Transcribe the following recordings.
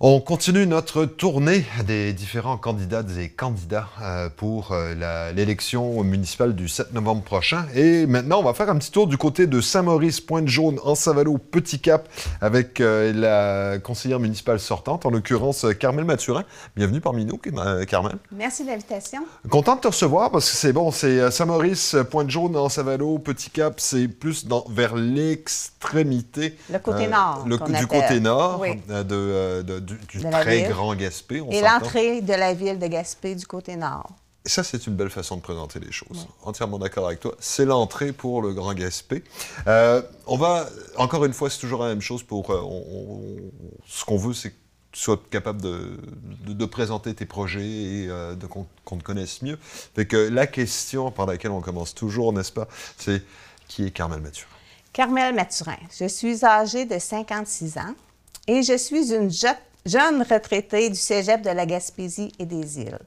On continue notre tournée des différents candidates et candidats euh, pour euh, l'élection municipale du 7 novembre prochain. Et maintenant, on va faire un petit tour du côté de Saint-Maurice, Pointe-Jaune, Savalo, Petit Cap, avec euh, la conseillère municipale sortante, en l'occurrence Carmel Mathurin. Bienvenue parmi nous, Carmel. Merci de l'invitation. Content de te recevoir parce que c'est bon, c'est Saint-Maurice, Pointe-Jaune, Savalo, Petit Cap, c'est plus dans, vers l'extrémité. Le côté nord. Le, du côté nord de du, très grand Gaspé. et l'entrée de la ville de Gaspé du côté nord. Ça, c'est une belle façon de présenter les choses. Entièrement d'accord avec toi. C'est l'entrée pour le Grand Gaspé. Euh, on va, encore une fois, c'est toujours la même chose pour. Euh, ce qu'on veut, c'est que tu sois capable de, de, présenter tes projets et euh, qu'on te connaisse mieux. Fait que la question par laquelle on commence toujours, n'est-ce pas, c'est qui est Carmel Mathurin? Carmel Mathurin. Je suis âgée de 56 ans et je suis une jeune jeune retraitée du cégep de la Gaspésie et des îles.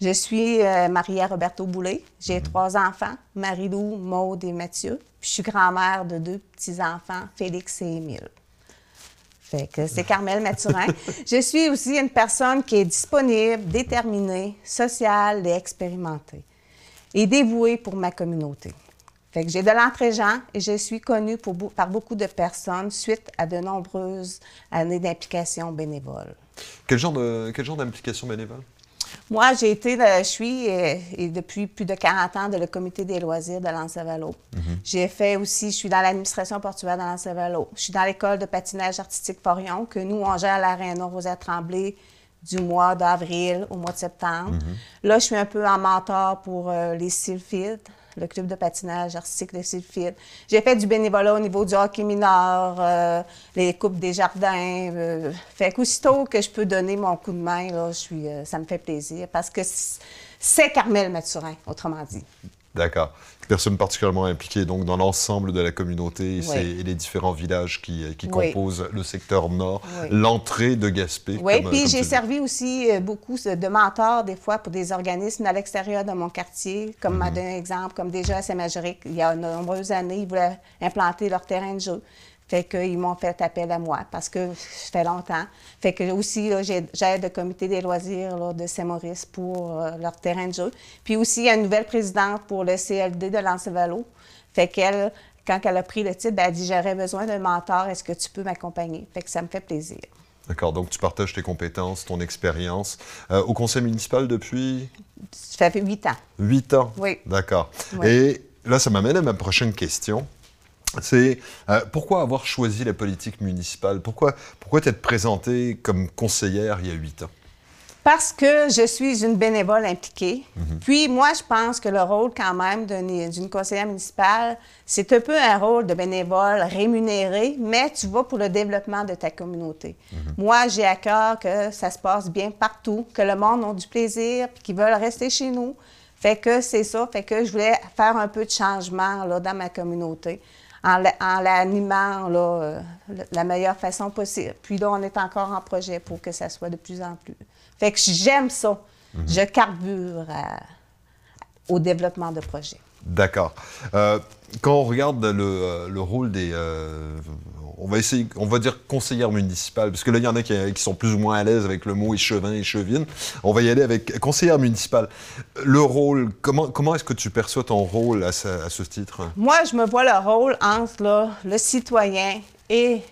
Je suis euh, mariée à Roberto Boulet. J'ai mhm. trois enfants, Marie-Lou, Maude et Mathieu. Puis je suis grand-mère de deux petits-enfants, Félix et Émile. Fait que c'est Carmel Mathurin. je suis aussi une personne qui est disponible, déterminée, sociale et expérimentée. Et dévouée pour ma communauté. Fait que j'ai de l'entrée-gens et je suis connue par beaucoup de personnes suite à de nombreuses années d'implication bénévole. Quel genre, de, quel genre d'implication bénévole? Moi, j'ai été, je suis et, depuis plus de 40 ans de le comité des loisirs de Lancevalo. Mm J'ai fait aussi, je suis dans l'administration portuaire de Lancevalo. Je suis dans l'école de patinage artistique Porion, que nous, on gère à l'Arena Rosette-Tremblay du mois d'avril au mois de septembre. Mhm. Là, je suis un peu en mentor pour euh, les Sylphides, le club de patinage artistique de Sylphide. J'ai fait du bénévolat au niveau du hockey mineur, euh, les coupes des jardins. Euh, fait qu'aussitôt que je peux donner mon coup de main, là, je suis, euh, ça me fait plaisir parce que c'est Carmel Mathurin, autrement dit. D'accord. Personne particulièrement impliquée donc dans l'ensemble de la communauté et, les différents villages qui, qui composent le secteur nord, l'entrée de Gaspé. Oui, puis j'ai servi aussi euh, beaucoup de mentors des fois pour des organismes à l'extérieur de mon quartier, comme m'a mhm. donné un exemple, comme déjà à Saint-Majoric, il y a de nombreuses années, ils voulaient implanter leur terrain de jeu. Fait qu'ils m'ont fait appel à moi parce que ça fait longtemps. Fait que aussi, j'aide le comité des loisirs de Saint-Maurice pour euh, leur terrain de jeu. Puis aussi, il y a une nouvelle présidente pour le CLD de Lancevalo. Fait qu'elle, quand elle a pris le titre, ben, elle a dit J'aurais besoin d'un mentor, est-ce que tu peux m'accompagner? Fait que ça me fait plaisir. D'accord, donc tu partages tes compétences, ton expérience. Euh, au conseil municipal depuis? Ça fait huit ans. Huit ans? Oui. D'accord. Et là, ça m'amène à ma prochaine question c'est euh, pourquoi avoir choisi la politique municipale? Pourquoi, pourquoi t'être présentée comme conseillère il y a huit ans? Parce que je suis une bénévole impliquée. Mhm. Puis moi, je pense que le rôle quand même d'une conseillère municipale, c'est un peu un rôle de bénévole rémunéré, mais tu vas pour le développement de ta communauté. Mhm. Moi, j'ai à cœur que ça se passe bien partout, que le monde ait du plaisir, puis qu'ils veulent rester chez nous. Fait que c'est ça, fait que je voulais faire un peu de changement là, dans ma communauté en l'animant euh, la meilleure façon possible. Puis là, on est encore en projet pour que ça soit de plus en plus. Fait que j'aime ça. Mhm. Je carbure au développement de projets. D'accord. Euh, quand on regarde le, euh, rôle des, on va essayer, on va dire conseillère municipale, parce que là, il y en a qui, sont plus ou moins à l'aise avec le mot échevin, échevine. On va y aller avec conseillère municipale. Le rôle, comment, comment est-ce que tu perçois ton rôle à, ce titre? Moi, je me vois le rôle entre le citoyen et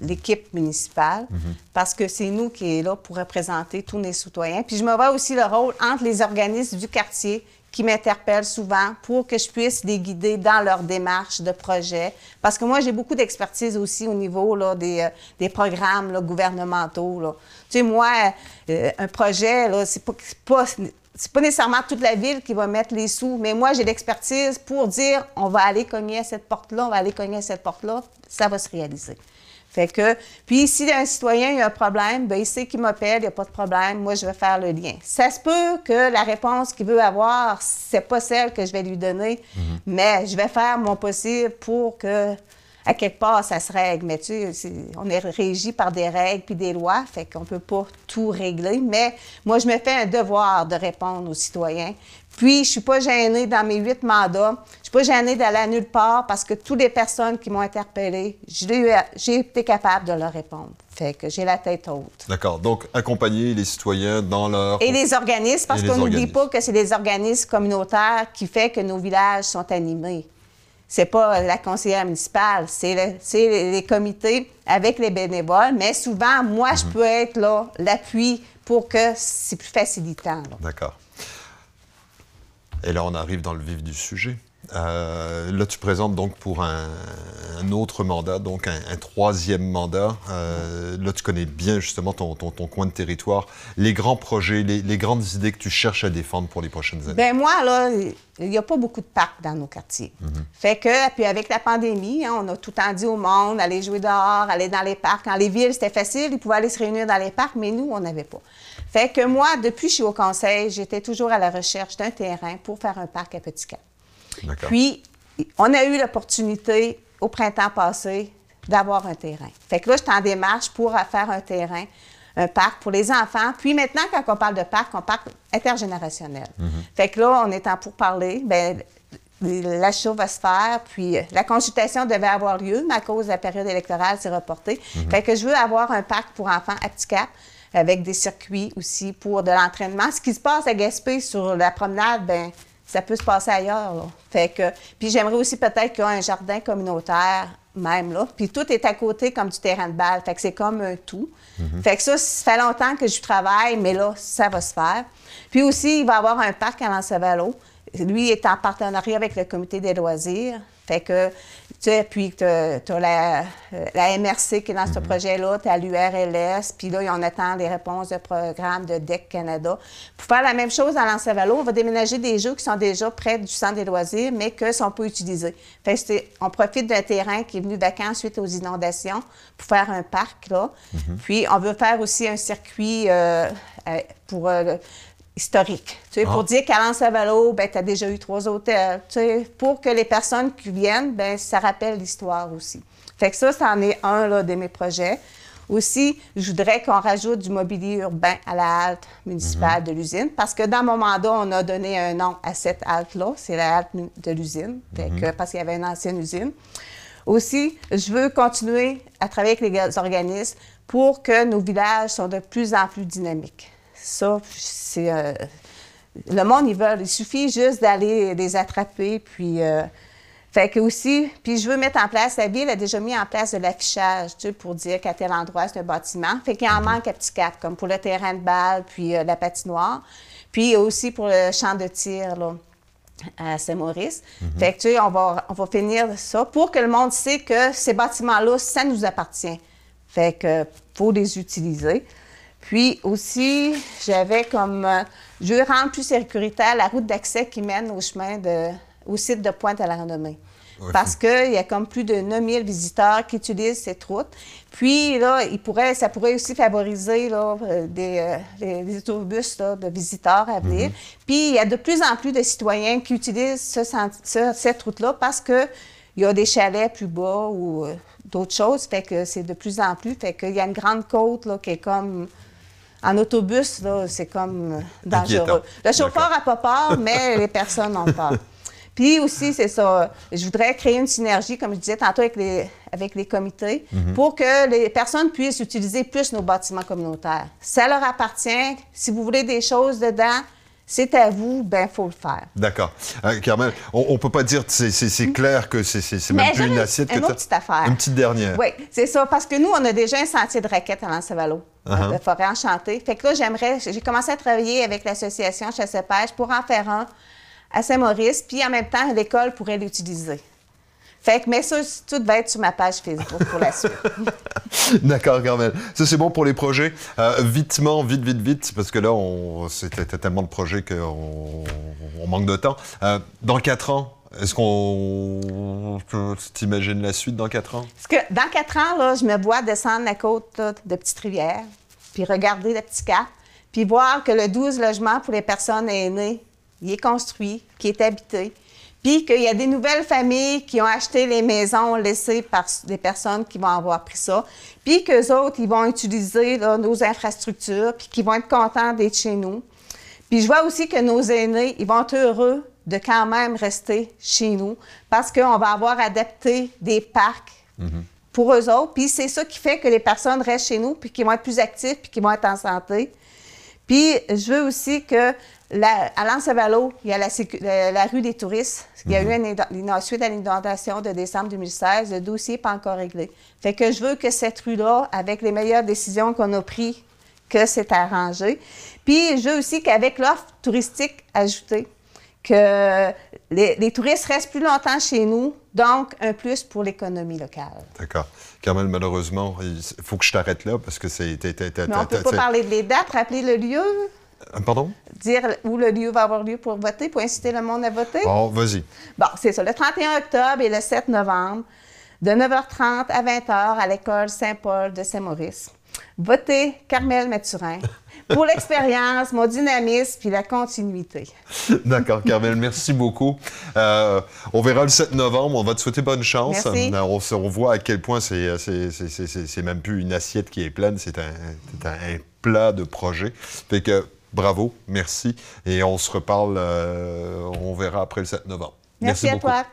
l'équipe municipale, mhm. parce que c'est nous qui est là pour représenter tous les citoyens. Puis je me vois aussi le rôle entre les organismes du quartier qui m'interpellent souvent pour que je puisse les guider dans leur démarche de projet. Parce que moi, j'ai beaucoup d'expertise aussi au niveau là, des, euh, des programmes là, gouvernementaux. Là. Tu sais, moi, euh, un projet, c'est pas, pas c'est pas nécessairement toute la ville qui va mettre les sous, mais moi, j'ai l'expertise pour dire on va aller cogner à cette porte-là, on va aller cogner à cette porte-là, ça va se réaliser. Fait que, puis si un citoyen a un problème, ben il sait qu'il m'appelle, il n'y a pas de problème, moi je vais faire le lien. Ça se peut que la réponse qu'il veut avoir, c'est pas celle que je vais lui donner, mhm. mais je vais faire mon possible pour que à quelque part, ça se règle. Mais tu sais, on est régi par des règles puis des lois, fait qu'on peut pas tout régler. Mais moi, je me fais un devoir de répondre aux citoyens. Puis, je ne suis pas gênée dans mes huit mandats. Je ne suis pas gênée d'aller à nulle part parce que toutes les personnes qui m'ont interpellée, j'ai été capable de leur répondre. Fait que j'ai la tête haute. D'accord. Donc, accompagner les citoyens dans leur... Et les organismes, parce qu'on n'oublie pas que c'est les organismes communautaires qui font que nos villages sont animés. C'est pas la conseillère municipale, c'est les, comités avec les bénévoles. Mais souvent, moi, je mhm. peux être là, l'appui pour que c'est plus facilitant. D'accord. Et là, on arrive dans le vif du sujet. Euh, là, tu présentes donc pour un, autre mandat, donc un, troisième mandat. Euh, là, tu connais bien justement ton, ton, coin de territoire, les grands projets, les, grandes idées que tu cherches à défendre pour les prochaines années. Bien, moi, là, il n'y a pas beaucoup de parcs dans nos quartiers. Mhm. Fait que, puis avec la pandémie, hein, on a tout temps dit au monde, aller jouer dehors, aller dans les parcs. Dans les villes, c'était facile, ils pouvaient aller se réunir dans les parcs, mais nous, on n'avait pas. Fait que moi, depuis que je suis au conseil, j'étais toujours à la recherche d'un terrain pour faire un parc à Petit Cap. Puis, on a eu l'opportunité au printemps passé d'avoir un terrain. Fait que là, j'étais en démarche pour faire un terrain, un parc pour les enfants. Puis maintenant, quand on parle de parc, on parle intergénérationnel. Mhm. Fait que là, on est en pourparler. Bien, l'achat va se faire, puis la consultation devait avoir lieu, mais à cause de la période électorale, c'est reporté. Mhm. Fait que je veux avoir un parc pour enfants à Petit Cap avec des circuits aussi pour de l'entraînement. Ce qui se passe à Gaspé sur la promenade, ben ça peut se passer ailleurs. Fait que, puis j'aimerais aussi peut-être qu'il y ait un jardin communautaire même là. Puis tout est à côté comme du terrain de balle. Fait que c'est comme un tout. Mhm. Fait que ça, ça fait longtemps que je travaille, mais là, ça va se faire. Puis aussi, il va y avoir un parc à Lancevalo. Lui est en partenariat avec le comité des loisirs. Fait que, tu sais, puis tu as, la, la, MRC qui est dans ce mhm. projet-là, tu as l'URLS, puis là, on attend les réponses de programme de DEC Canada. Pour faire la même chose à Lancevalo, on va déménager des jeux qui sont déjà près du centre des loisirs, mais que ne sont pas utilisés. Fait que on profite d'un terrain qui est venu vacant suite aux inondations pour faire un parc, là. Mhm. Puis, on veut faire aussi un circuit euh, euh, pour... Euh, historique. Tu sais, Pour ah. dire qu'à Lansavalo, ben, tu as déjà eu trois hôtels. Tu sais, pour que les personnes qui viennent, ben, ça rappelle l'histoire aussi. Fait que ça, c'en est un là, de mes projets. Aussi, je voudrais qu'on rajoute du mobilier urbain à la halte municipale mhm. de l'usine, parce que dans mon mandat, on a donné un nom à cette halte-là, c'est la halte de l'usine, mhm. parce qu'il y avait une ancienne usine. Aussi, je veux continuer à travailler avec les organismes pour que nos villages soient de plus en plus dynamiques. Ça, c'est. Euh, le monde, ils veulent. Il suffit juste d'aller les attraper, puis. Euh, fait que aussi, puis je veux mettre en place, la ville a déjà mis en place de l'affichage, tu sais, pour dire qu'à tel endroit, c'est un bâtiment. Fait qu'il en mhm. manque à petit cap, comme pour le terrain de balle, puis euh, la patinoire. Puis aussi pour le champ de tir, là, à Saint-Maurice. Mhm. Fait que, tu sais, on va, on va finir ça pour que le monde sait que ces bâtiments-là, ça nous appartient. Fait que, faut les utiliser. Puis aussi, j'avais comme. Euh, je veux rendre plus sécuritaire la route d'accès qui mène au chemin de, au site de Pointe à la Renommée. Parce qu'il y a comme plus de 9000 visiteurs qui utilisent cette route. Puis là, il pourrait, ça pourrait aussi favoriser là, euh, des, euh, autobus de visiteurs à venir. Mhm. Puis il y a de plus en plus de citoyens qui utilisent cette route-là parce qu'il y a des chalets plus bas ou d'autres choses. Fait que c'est de plus en plus. Fait qu'il y a une grande côte là, qui est comme en autobus, c'est comme euh, dangereux. Le chauffeur n'a pas peur, mais les personnes ont peur. Puis aussi, c'est ça, je voudrais créer une synergie, comme je disais tantôt, avec les, avec les comités, mhm. pour que les personnes puissent utiliser plus nos bâtiments communautaires. Ça leur appartient. Si vous voulez des choses dedans, c'est à vous, ben faut le faire. D'accord. Euh, Carmel, on, ne peut pas dire, c'est clair que c'est même plus une assiette que une petite affaire. Une petite dernière. Oui, c'est ça, parce que nous, on a déjà un sentier de raquettes à Lancevalo, uh de forêt enchantée. Fait que là, j'aimerais, j'ai commencé à travailler avec l'association Chasse-Pêche pour en faire un à Saint-Maurice, puis en même temps, l'école pourrait l'utiliser. Fait que, mais ça, tout va être sur ma page Facebook pour la suite. D'accord, Carmel. Ça, c'est bon pour les projets. Euh, vitement, vite, vite, vite, parce que là, c'était tellement de projets qu'on on manque de temps. Euh, dans quatre ans, est-ce qu'on t'imagines la suite dans quatre ans? Parce que dans quatre ans, là, je me vois descendre la côte de Petite-Rivière, puis regarder le petit cap, puis voir que le 12 logements pour les personnes aînées, il est construit, qui est habité, puis qu'il y a des nouvelles familles qui ont acheté les maisons laissées par des personnes qui vont avoir pris ça, puis qu'eux autres, ils vont utiliser nos infrastructures, puis qu'ils vont être contents d'être chez nous. Puis je vois aussi que nos aînés, ils vont être heureux de quand même rester chez nous parce qu'on va avoir adapté des parcs pour eux autres. Puis c'est ça qui fait que les personnes restent chez nous, puis qui vont être plus actifs, puis qui vont être en santé. Puis je veux aussi que la, à Lansevalo, il y a la, la, rue des touristes. Il y a eu une, une, suite à l'inondation de décembre 2016. Le dossier n'est pas encore réglé. Fait que je veux que cette rue-là, avec les meilleures décisions qu'on a prises, que c'est arrangé. Puis je veux aussi qu'avec l'offre touristique ajoutée, que les, touristes restent plus longtemps chez nous, donc un plus pour l'économie locale. D'accord. Carmel, malheureusement, il faut que je t'arrête là parce que c'est. Mais on ne peut pas parler des dates, rappeler le lieu. Euh, pardon? Dire où le lieu va avoir lieu pour voter, pour inciter le monde à voter? Bon, vas-y. Bon, c'est ça. Le 31 octobre et le 7 novembre, de 9h30 à 20h à l'école Saint-Paul de Saint-Maurice. Votez Carmel Mathurin pour l'expérience, mon dynamisme puis la continuité. D'accord, Carmel, merci beaucoup. Euh, on verra le 7 novembre. On va te souhaiter bonne chance. Merci. Euh, on, on, voit à quel point c'est, c'est, même plus une assiette qui est pleine, c'est un, un, plat de projet. Fait que bravo, merci. Et on se reparle, euh, on verra après le 7 novembre. Merci, à toi.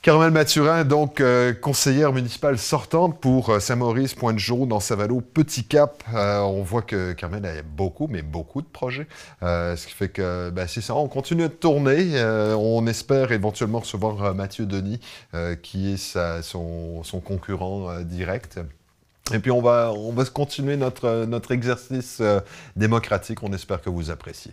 Carmel Mathurin, donc euh, conseillère municipale sortante pour euh, Saint-Maurice, Pointe-Jaune, dans Savalo, Petit Cap. Euh, on voit que Carmel a beaucoup, mais beaucoup de projets. ce qui fait que ben, c'est ça, on continue de tourner. on espère éventuellement recevoir Mathieu Denis, qui est son, son, concurrent direct. Et puis on va, on va continuer notre, notre exercice démocratique. On espère que vous appréciez.